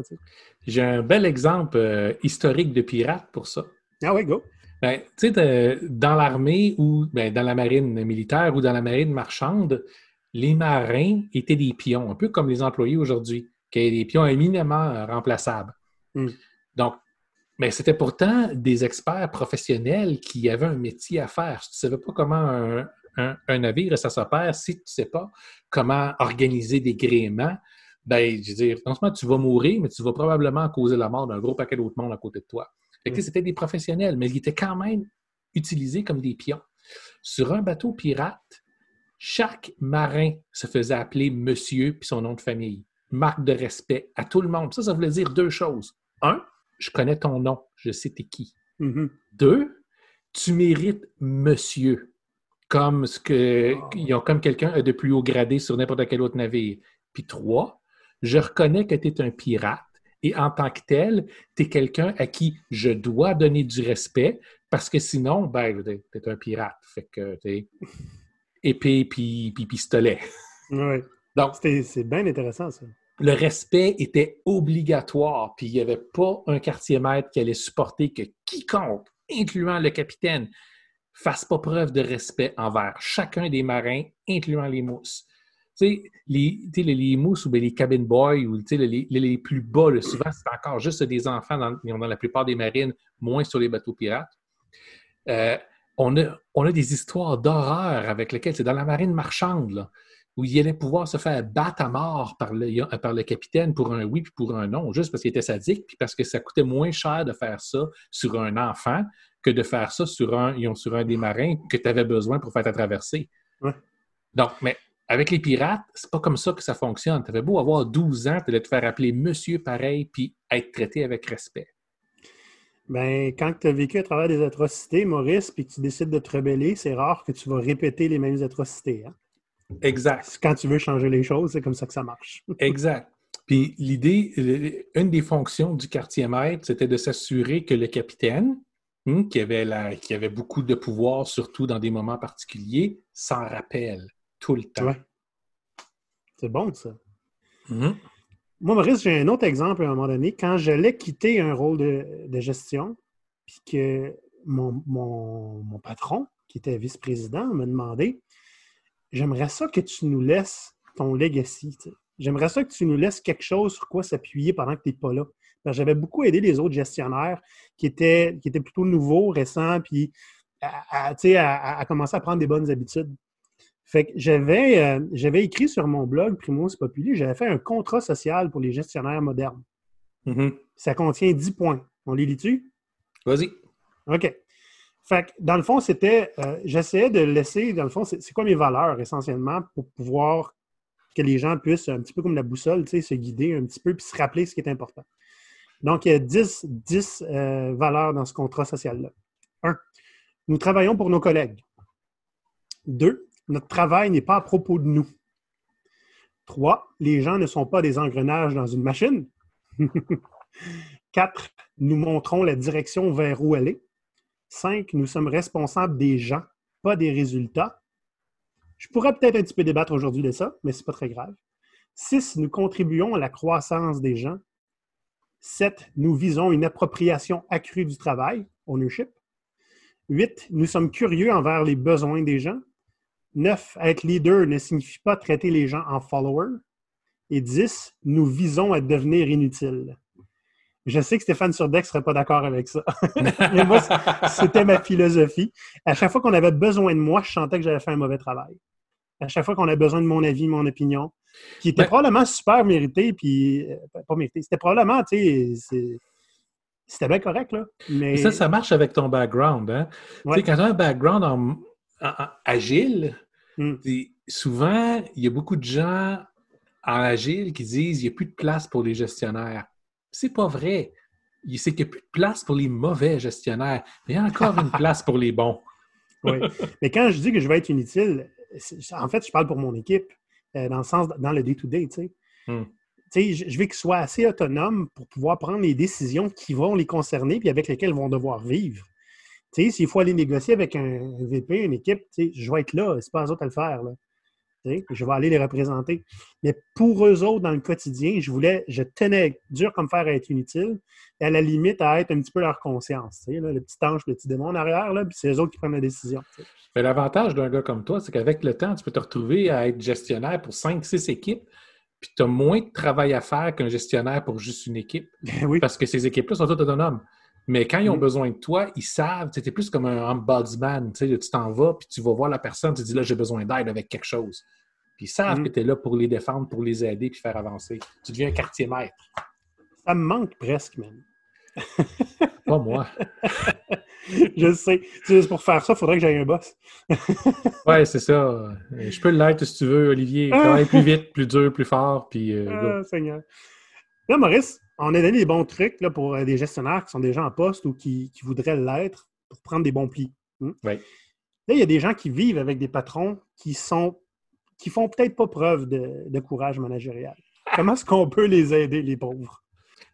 J'ai un bel exemple euh, historique de pirate pour ça. Ah ouais, go. Ben, tu sais, dans l'armée ou ben, dans la marine militaire ou dans la marine marchande, les marins étaient des pions, un peu comme les employés aujourd'hui, qui étaient des pions éminemment euh, remplaçables. Mm. Donc, mais c'était pourtant des experts professionnels qui avaient un métier à faire. Si tu ne savais pas comment un, un- un navire ça s'opère, si tu ne sais pas comment organiser des gréements, ben, je veux dire, non seulement tu vas mourir, mais tu vas probablement causer la mort d'un gros paquet d'autres monde à côté de toi. Sais, C'était des professionnels, mais ils étaient quand même utilisés comme des pions. Sur un bateau pirate, chaque marin se faisait appeler monsieur puis son nom de famille. Marque de respect à tout le monde. Ça, ça voulait dire deux choses. Un, je connais ton nom, je sais t'es qui. Mhm. Deux, tu mérites monsieur, comme ce que Ah. ils ont comme quelqu'un de plus haut gradé sur n'importe quel autre navire. Puis trois, je reconnais que tu es un pirate et en tant que tel, tu es quelqu'un à qui je dois donner du respect parce que sinon, ben, tu es un pirate. Fait que tu épée puis, puis pistolet. Ouais. Donc, C'est bien intéressant, ça. Le respect était obligatoire, puis il n'y avait pas un quartier maître qui allait supporter que quiconque, incluant le capitaine, fasse pas preuve de respect envers chacun des marins, incluant les mousses. sais, les, les, les mousses ou les cabin boys ou les, les, plus bas, souvent, c'est encore juste des enfants dans, dans, la plupart des marines, moins sur les bateaux pirates. Euh, on, a, on a des histoires d'horreur avec lesquelles, c'est dans la marine marchande, où il allait pouvoir se faire battre à mort par le, par le capitaine pour un oui puis pour un non, juste parce qu'il était sadique, puis parce que ça coûtait moins cher de faire ça sur un enfant que de faire ça sur un, sur un des marins que tu avais besoin pour faire ta traversée. Donc, mais avec les pirates, c'est pas comme ça que ça fonctionne. Tu avais beau avoir 12 ans, tu allais te faire appeler monsieur pareil, puis être traité avec respect. Ben, quand tu as vécu à travers des atrocités, Maurice, puis que tu décides de te rebeller, c'est rare que tu vas répéter les mêmes atrocités. Hein? Exact. Quand tu veux changer les choses, c'est comme ça que ça marche. exact. Puis l'idée, une des fonctions du quartier maître, c'était de s'assurer que le capitaine, Hmm, qui, avait qui avait beaucoup de pouvoir, surtout dans des moments particuliers, s'en rappelle tout le temps. C'est bon, ça. Mm-hmm. Moi, Maurice, j'ai un autre exemple à un moment donné. Quand j'allais quitter un rôle de, gestion, puis que mon, patron, qui était vice-président, m'a demandé J'aimerais ça que tu nous laisses ton legacy. J'aimerais ça que tu nous laisses quelque chose sur quoi s'appuyer pendant que tu n'es pas là. J'avais beaucoup aidé les autres gestionnaires qui étaient, qui étaient plutôt nouveaux, récents, puis à, à, commencer à prendre des bonnes habitudes. Fait que j'avais, euh, j'avais écrit sur mon blog Primos Populi, j'avais fait un contrat social pour les gestionnaires modernes. Mm-hmm. Ça contient 10 points. On les lit-tu? Vas-y. OK. Fait que, dans le fond, c'était. Euh, j'essayais de laisser, dans le fond, c'est, quoi mes valeurs essentiellement pour pouvoir que les gens puissent, un petit peu comme la boussole, se guider un petit peu puis se rappeler ce qui est important. Donc, il y a 10, 10 euh, valeurs dans ce contrat social-là. Un, nous travaillons pour nos collègues. Deux, notre travail n'est pas à propos de nous. Trois, les gens ne sont pas des engrenages dans une machine. Quatre, nous montrons la direction vers où aller. Cinq, nous sommes responsables des gens, pas des résultats. Je pourrais peut-être un petit peu débattre aujourd'hui de ça, mais ce n'est pas très grave. Six, nous contribuons à la croissance des gens. 7. Nous visons une appropriation accrue du travail, ownership. 8. Nous sommes curieux envers les besoins des gens. 9. Être leader ne signifie pas traiter les gens en follower. Et 10. Nous visons à devenir inutiles. Je sais que Stéphane Surdex ne serait pas d'accord avec ça. Mais moi, c'était ma philosophie. À chaque fois qu'on avait besoin de moi, je sentais que j'avais fait un mauvais travail. À chaque fois qu'on avait besoin de mon avis, mon opinion, qui était probablement super mérité, puis euh, pas mérité. C'était probablement, tu sais, c'était bien correct, là. Mais... ça, ça marche avec ton background, hein? Tu sais, quand tu as un background en, agile, hmm. souvent, il y a beaucoup de gens en agile qui disent il n'y a plus de place pour les gestionnaires. C'est pas vrai. C'est qu'il n'y a plus de place pour les mauvais gestionnaires. Mais il y a encore une place pour les bons. oui. Mais quand je dis que je vais être inutile, en fait, je parle pour mon équipe. Euh, dans le sens, dans le day-to-day, tu sais. Hmm. je veux qu'ils soient assez autonomes pour pouvoir prendre les décisions qui vont les concerner puis avec lesquelles ils vont devoir vivre. S'il faut aller négocier avec un VP, une équipe, je vais être là, c'est pas eux autres à le faire. Là. Je vais aller les représenter. Mais pour eux autres, dans le quotidien, je voulais, je tenais dur comme fer à être inutile et à la limite à être un petit peu leur conscience. le petit ange, le petit démon en arrière, là, puis c'est eux autres qui prennent la décision. Mais l'avantage d'un gars comme toi, c'est qu'avec le temps, tu peux te retrouver à être gestionnaire pour 5-6 équipes, puis tu as moins de travail à faire qu'un gestionnaire pour juste une équipe. oui. Parce que ces équipes-là sont toutes autonomes. Mais quand ils ont besoin de toi, ils savent, tu es plus comme un ombudsman, tu t'en vas, puis tu vas voir la personne, tu dis là, j'ai besoin d'aide avec quelque chose. Puis ils savent mm. que tu es là pour les défendre, pour les aider, puis faire avancer. Tu deviens un quartier maître. Ça me manque presque, même. Pas moi. je sais. C'est pour faire ça, il faudrait que j'aille un boss. ouais, c'est ça. Je peux l'être si tu veux, Olivier. Travaille plus vite, plus dur, plus fort. Puis, euh, ah, Seigneur. Là, Maurice, on a donné des bons trucs là, pour euh, des gestionnaires qui sont déjà en poste ou qui, voudraient l'être pour prendre des bons plis. Oui. Là, il y a des gens qui vivent avec des patrons qui sont qui font peut-être pas preuve de, courage managérial. Comment est-ce qu'on peut les aider, les pauvres?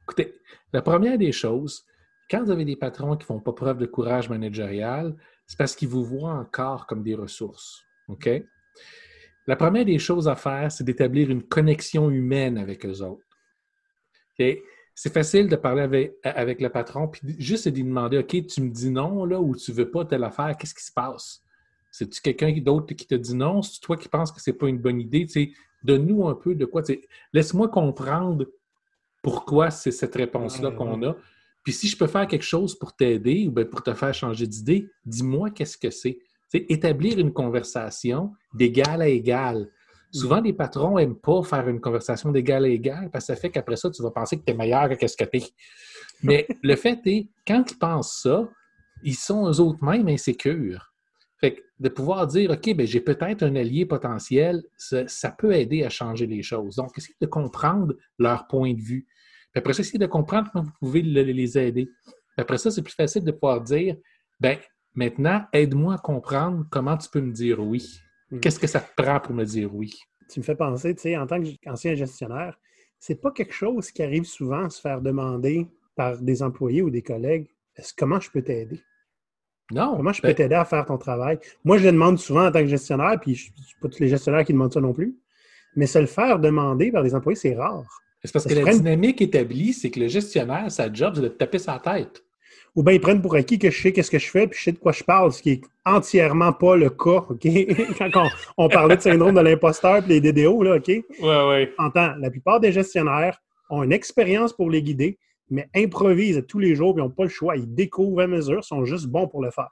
Écoutez, la première des choses, quand vous avez des patrons qui font pas preuve de courage managérial, c'est parce qu'ils vous voient encore comme des ressources. OK? La première des choses à faire, c'est d'établir une connexion humaine avec eux autres. C'est facile de parler avec, le patron, puis juste de lui demander OK, tu me dis non, là, ou tu veux pas telle affaire, qu'est-ce qui se passe? C'est-tu quelqu'un d'autre qui te dit non? C'est toi qui penses que c'est pas une bonne idée? Tu Donne-nous un peu de quoi. Laisse-moi comprendre pourquoi c'est cette réponse-là qu'on a. Puis si je peux faire quelque chose pour t'aider ou pour te faire changer d'idée, dis-moi qu'est-ce que c'est. C'est établir une conversation d'égal à égal. Souvent, les patrons n'aiment pas faire une conversation d'égal à égal parce que ça fait qu'après ça, tu vas penser que tu es meilleur que ce que tu es. Mais le fait est, quand ils pensent ça, ils sont eux autres mêmes insécures. Fait que de pouvoir dire, OK, ben, j'ai peut-être un allié potentiel, ça, peut aider à changer les choses. Donc, essayer de comprendre leur point de vue. Puis après ça, essayer de comprendre comment vous pouvez les aider. après ça, c'est plus facile de pouvoir dire, ben maintenant, aide-moi à comprendre comment tu peux me dire oui. Hmm. Qu'est-ce que ça te prend pour me dire oui? Tu me fais penser, tu sais, en tant qu'ancien gestionnaire, c'est pas quelque chose qui arrive souvent à se faire demander par des employés ou des collègues. Est-ce comment je peux t'aider? Non. Comment je peux ben t'aider à faire ton travail? Moi, je le demande souvent en tant que gestionnaire, puis je ne suis pas tous les gestionnaires qui demandent ça non plus. Mais se le faire demander par des employés, c'est rare. C'est parce que la dynamique établie, c'est que le gestionnaire, sa job, c'est de te taper sa tête. Ou bien ils prennent pour acquis que je sais qu'est-ce que je fais, puis je sais de quoi je parle, ce qui est entièrement pas le cas, OK? Quand on, parlait de syndrome de l'imposteur et les DDO, là, OK? Oui, oui. Entends, la plupart des gestionnaires ont une expérience pour les guider, mais improvisent tous les jours, ils n'ont pas le choix. Ils découvrent à mesure, sont juste bons pour le faire.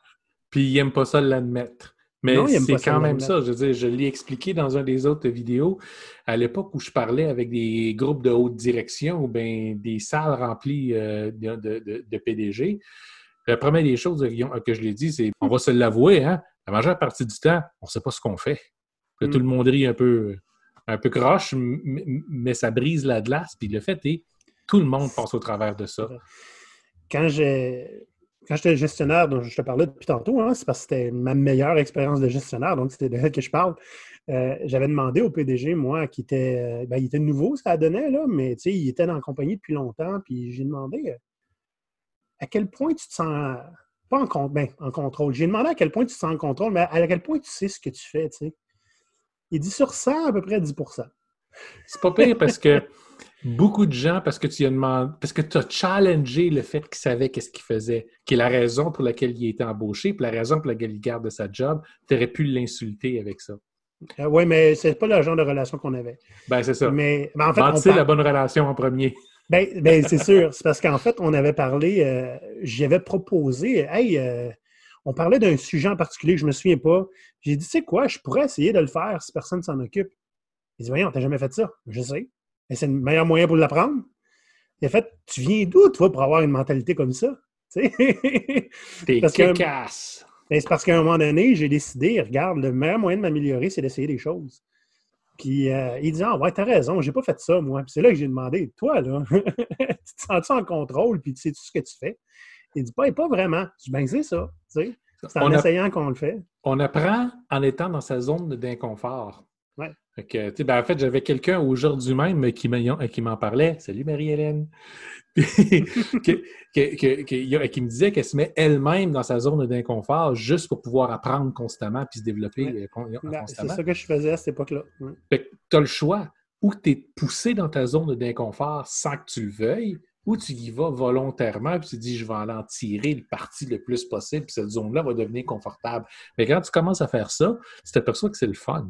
Puis ils n'aiment pas ça l'admettre. Mais c'est quand même ça. Je veux dire, je l'ai expliqué dans une des autres vidéos. À l'époque où je parlais avec des groupes de haute direction ou bien des salles remplies euh, de, PDG, la première des choses que je lui ai dit, c'est on va se l'avouer, hein, la majeure partie du temps, on ne sait pas ce qu'on fait. Tout le mm. monde rit un peu, un peu croche, mais ça brise la glace. Puis le fait est, tout le monde passe au travers de ça. Quand j'ai quand j'étais gestionnaire dont je te parlais depuis tantôt, hein, c'est parce que c'était ma meilleure expérience de gestionnaire, donc c'était de elle que je parle. Euh, j'avais demandé au PDG, moi, qui était, euh, ben, il était nouveau, ça donnait, là, mais il était dans la compagnie depuis longtemps, puis j'ai demandé euh, à quel point tu te sens, pas en, ben, en contrôle, j'ai demandé à quel point tu te sens en contrôle, mais à quel point tu sais ce que tu fais, tu sais. Il dit sur ça, à peu près 10% C'est pas pire parce que beaucoup de gens, parce que tu as demandé, parce que tu as challengé le fait qu'il savait qu'est-ce qu'il faisait, qui est la raison pour laquelle il a été embauché, puis la raison pour laquelle il garde sa job, tu aurais pu l'insulter avec ça. Euh, oui, mais c'est pas le genre de relation qu'on avait. Ben, c'est ça. Mais, en fait, la bonne relation en premier. Ben, ben c'est sûr. C'est parce qu'en fait, on avait parlé, euh, j'avais proposé, hey, euh, on parlait d'un sujet en particulier que je me souviens pas. J'ai dit, tu sais quoi, je pourrais essayer de le faire si personne s'en occupe. Il dit, voyons, t'as jamais fait ça. Je sais c'est le meilleur moyen pour l'apprendre. En fait, tu viens d'où, toi, pour avoir une mentalité comme ça? T'es casse. Ben, c'est parce qu'à un moment donné, j'ai décidé, regarde, le meilleur moyen de m'améliorer, c'est d'essayer des choses. Puis euh, il dit Ah, ouais, t'as raison, j'ai pas fait ça, moi. Puis c'est là que j'ai demandé Toi, là, tu te sens-tu en contrôle, puis tu sais tout ce que tu fais? Il dit Pas, pas vraiment. Je dis Ben, c'est ça. C'est en essayant qu'on le fait. On apprend en étant dans sa zone d'inconfort. Ouais. Ben, en fait, j'avais quelqu'un aujourd'hui même qui m'en parlait. Salut Marie-Hélène. qui, me disait qu'elle se met elle-même dans sa zone d'inconfort juste pour pouvoir apprendre constamment puis se développer euh, constamment. C'est ça que je faisais à cette époque-là. Tu as le choix. Ou tu es poussé dans ta zone d'inconfort sans que tu le veuilles, ou tu y vas volontairement puis tu te dis je vais en tirer le parti le plus possible puis cette zone-là va devenir confortable. Mais quand tu commences à faire ça, tu t'aperçois que c'est le fun.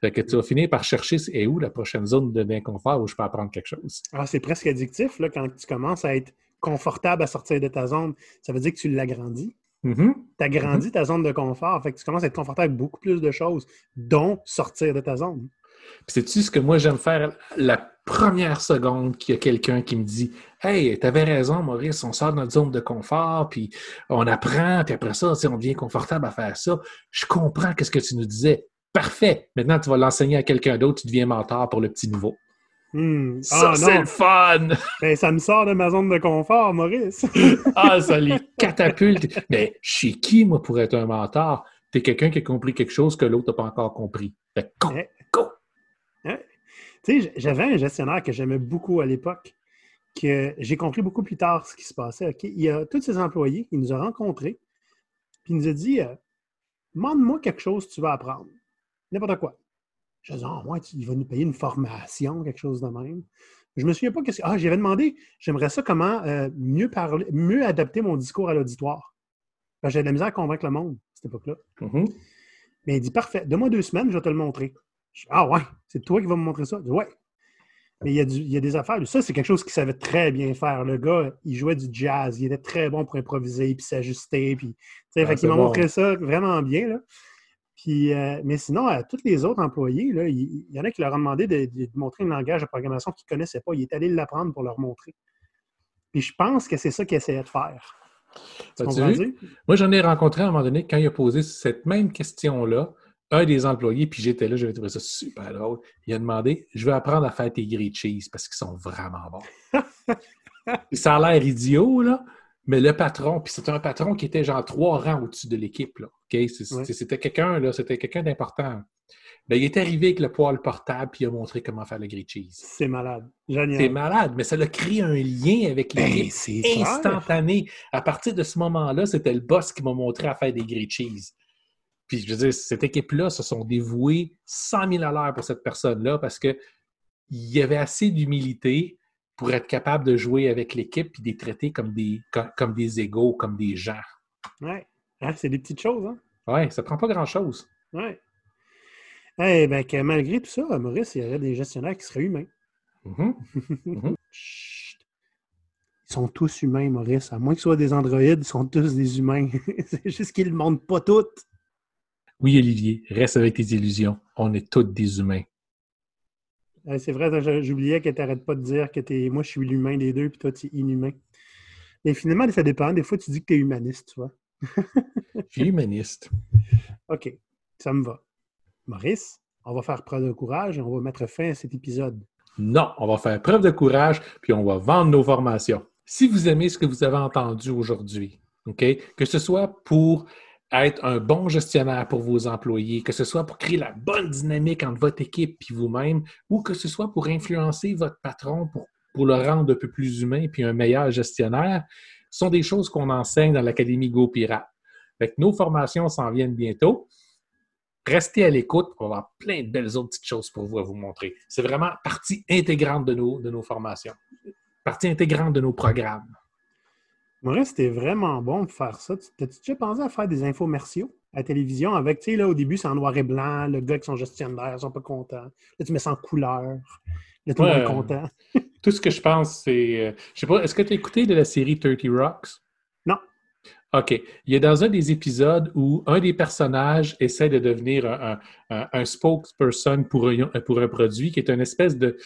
Fait que tu vas finir par chercher est où la prochaine zone d'inconfort où je peux apprendre quelque chose. Ah, c'est presque addictif là, quand tu commences à être confortable à sortir de ta zone. Ça veut dire que tu l'agrandis. Mm-hmm. Tu agrandis ta zone de confort. Fait que tu commences à être confortable avec beaucoup plus de choses, dont sortir de ta zone. sais-tu ce que moi j'aime faire la première seconde qu'il y a quelqu'un qui me dit Hey, t'avais raison, Maurice, on sort de notre zone de confort, puis on apprend, puis après ça, on devient confortable à faire ça. Je comprends ce que tu nous disais. Parfait. Maintenant, tu vas l'enseigner à quelqu'un d'autre, tu deviens mentor pour le petit nouveau. Hmm. Ça, ah, c'est le fun! Ben, ça me sort de ma zone de confort, Maurice. ah, ça les catapulte. Mais chez qui, moi, pour être un mentor? Tu es quelqu'un qui a compris quelque chose que l'autre n'a pas encore compris. Fait go, hein? go! Hein? Tu sais, j'avais un gestionnaire que j'aimais beaucoup à l'époque, que j'ai compris beaucoup plus tard ce qui se passait. Il y a tous ses employés, il nous a rencontrés, puis il nous a dit euh, Demande-moi quelque chose que tu vas apprendre n'importe quoi. Je dis, ah, ouais, il va nous payer une formation, quelque chose de même. Je me souviens pas qu'est-ce que. Ah, j'avais demandé, j'aimerais ça comment euh, mieux parler, mieux adapter mon discours à l'auditoire. J'avais de la misère à convaincre le monde à cette époque-là. Mm-hmm. Mais il dit, parfait, donne-moi deux semaines, je vais te le montrer. ah ouais, c'est toi qui vas me montrer ça. ouais. Mais il y, a il y a des affaires. Ça, c'est quelque chose qu'il savait très bien faire. Le gars, il jouait du jazz. Il était très bon pour improviser puis s'ajuster. Puis, ah, fait il m'a montré ça vraiment bien. Là. Puis, euh, mais sinon, à tous les autres employés, là, il, y en a qui leur ont demandé de, montrer un langage de programmation qu'ils ne connaissaient pas. Il est allé l'apprendre pour leur montrer. Puis je pense que c'est ça qu'il essayait de faire. Moi, j'en ai rencontré à un moment donné, quand il a posé cette même question-là, un des employés, puis j'étais là, j'avais trouvé ça super drôle. Il a demandé Je veux apprendre à faire tes grilled cheese parce qu'ils sont vraiment bons. ça a l'air idiot, là, mais le patron, puis c'était un patron qui était genre trois rangs au-dessus de l'équipe. C'était quelqu'un, là, c'était quelqu'un d'important. Ben, il est arrivé avec le poêle portable puis il a montré comment faire le grilled cheese. C'est malade. Génial. C'est malade, mais ça a créé un lien avec ben, l'équipe instantané. À partir de ce moment-là, c'était le boss qui m'a montré à faire des grilled cheese. Puis, je veux dire, cette équipe-là se sont dévoués 100 000 à l'heure pour cette personne-là parce qu'il y avait assez d'humilité pour être capable de jouer avec l'équipe et de les traiter comme des, comme, des égaux, comme des gens. Oui. Hein, c'est des petites choses, hein? Oui, ça prend pas grand-chose. Oui. Eh bien, que malgré tout ça, Maurice, il y aurait des gestionnaires qui seraient humains. Mm-hmm. Mm-hmm. Ils sont tous humains, Maurice. À moins qu'ils soient des androïdes, ils sont tous des humains. c'est juste qu'ils ne le montrent pas toutes. Oui, Olivier, reste avec tes illusions. On est tous des humains. C'est vrai, j'oubliais que tu n'arrêtes pas de dire que es, moi, je suis l'humain des deux, puis toi, tu es inhumain. Mais finalement, ça dépend. Des fois, tu dis que tu es humaniste, tu vois. je suis humaniste. OK, ça me va. Maurice, on va faire preuve de courage et on va mettre fin à cet épisode. Non, on va faire preuve de courage, puis on va vendre nos formations. Si vous aimez ce que vous avez entendu aujourd'hui, OK, que ce soit pour être un bon gestionnaire pour vos employés, que ce soit pour créer la bonne dynamique entre votre équipe et vous-même, ou que ce soit pour influencer votre patron pour, pour le rendre un peu plus humain puis un meilleur gestionnaire, sont des choses qu'on enseigne dans l'Académie Go Pirate. nos formations s'en viennent bientôt. Restez à l'écoute, on va avoir plein de belles autres petites choses pour vous à vous montrer. C'est vraiment partie intégrante de nos, de nos formations, partie intégrante de nos programmes. Maurice, c'était vraiment bon de faire ça. T'as-tu déjà pensé à faire des infomerciaux à la télévision avec, tu sais, là, au début, c'est en noir et blanc, le gars avec son gestionnaire, ils sont pas contents. Là, tu mets ça en couleur. Là, tout le monde est content. tout ce que je pense, c'est. Euh, je sais pas, est-ce que tu as écouté de la série 30 Rocks? OK. Il a dans un des épisodes où un des personnages essaie de devenir un, spokesperson pour un, pour un produit qui est une espèce de,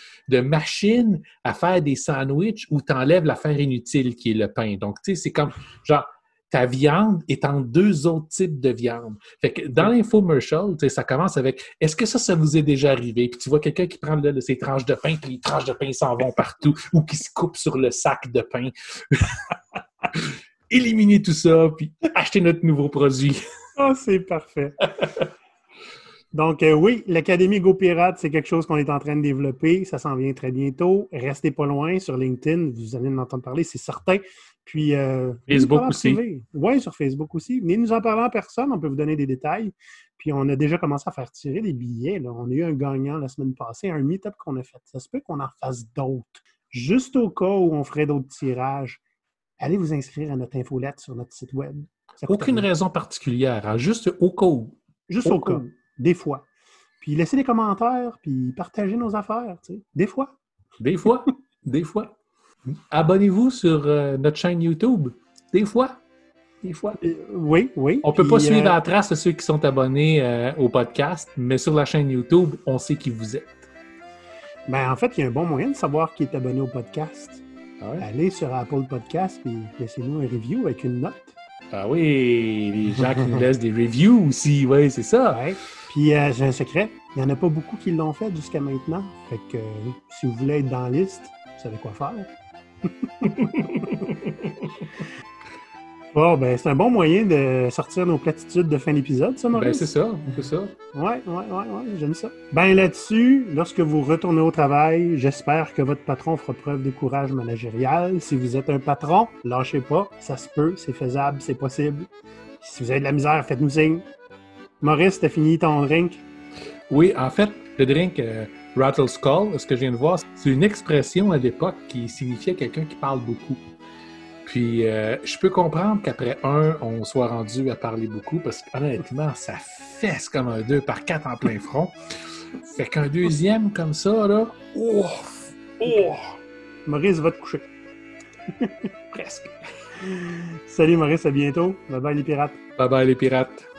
machine à faire des sandwichs où tu enlèves l'affaire inutile qui est le pain. Donc, tu sais, c'est comme genre ta viande est en deux autres types de viande. Fait que dans l'infomercial, ça commence avec est-ce que ça, ça vous est déjà arrivé? Puis tu vois quelqu'un qui prend ses tranches de pain, puis les tranches de pain s'en vont partout, ou qui se coupe sur le sac de pain. éliminer tout ça, puis acheter notre nouveau produit. Ah, c'est parfait. Donc, euh, oui, l'Académie Go Pirate, c'est quelque chose qu'on est en train de développer. Ça s'en vient très bientôt. Restez pas loin sur LinkedIn. Vous allez en entendre parler, c'est certain. Puis, euh, Facebook aussi. Oui, sur Facebook aussi. Venez nous en parler en personne. On peut vous donner des détails. Puis, on a déjà commencé à faire tirer des billets. On a eu un gagnant la semaine passée, un meet-up qu'on a fait. Ça se peut qu'on en fasse d'autres. Juste au cas où on ferait d'autres tirages allez vous inscrire à notre infolette sur notre site web. Aucune raison particulière, hein, juste au cas où. Juste au, cas, des fois. Puis laissez des commentaires, puis partagez nos affaires, tu sais. des fois. Des fois, des fois. Abonnez-vous sur euh, notre chaîne YouTube, des fois. Des fois. Euh, oui, oui. On ne peut pas suivre euh, la trace de ceux qui sont abonnés au podcast, mais sur la chaîne YouTube, on sait qui vous êtes. Ben, en fait, il y a un bon moyen de savoir qui est abonné au podcast. Ah Allez sur Apple Podcast et laissez-nous un review avec une note. Ah oui, les gens qui nous laissent des reviews aussi, oui, c'est ça. Puis euh, j'ai un secret, il n'y en a pas beaucoup qui l'ont fait jusqu'à maintenant. Fait que euh, si vous voulez être dans la liste, vous savez quoi faire. Bon, ben, c'est un bon moyen de sortir nos platitudes de fin d'épisode, ça, Maurice? Ben, c'est ça, c'est ça. Ouais, ouais, ouais, ouais, j'aime ça. Ben, là-dessus, lorsque vous retournez au travail, j'espère que votre patron fera preuve de courage managérial. Si vous êtes un patron, lâchez pas, ça se peut, c'est faisable, c'est possible. Si vous avez de la misère, faites-nous signe. Maurice, t'as fini ton drink? Oui, en fait, le drink euh, Rattle Skull, ce que je viens de voir, c'est une expression à l'époque qui signifiait quelqu'un qui parle beaucoup Puis, euh, je peux comprendre qu'après un, on soit rendu à parler beaucoup parce qu'honnêtement, ça fesse comme un 2 par 4 en plein front. Fait qu'un deuxième comme ça, là, oh, oh, Maurice va te coucher. presque. Salut Maurice, à bientôt. Bye bye les pirates. Bye bye les pirates.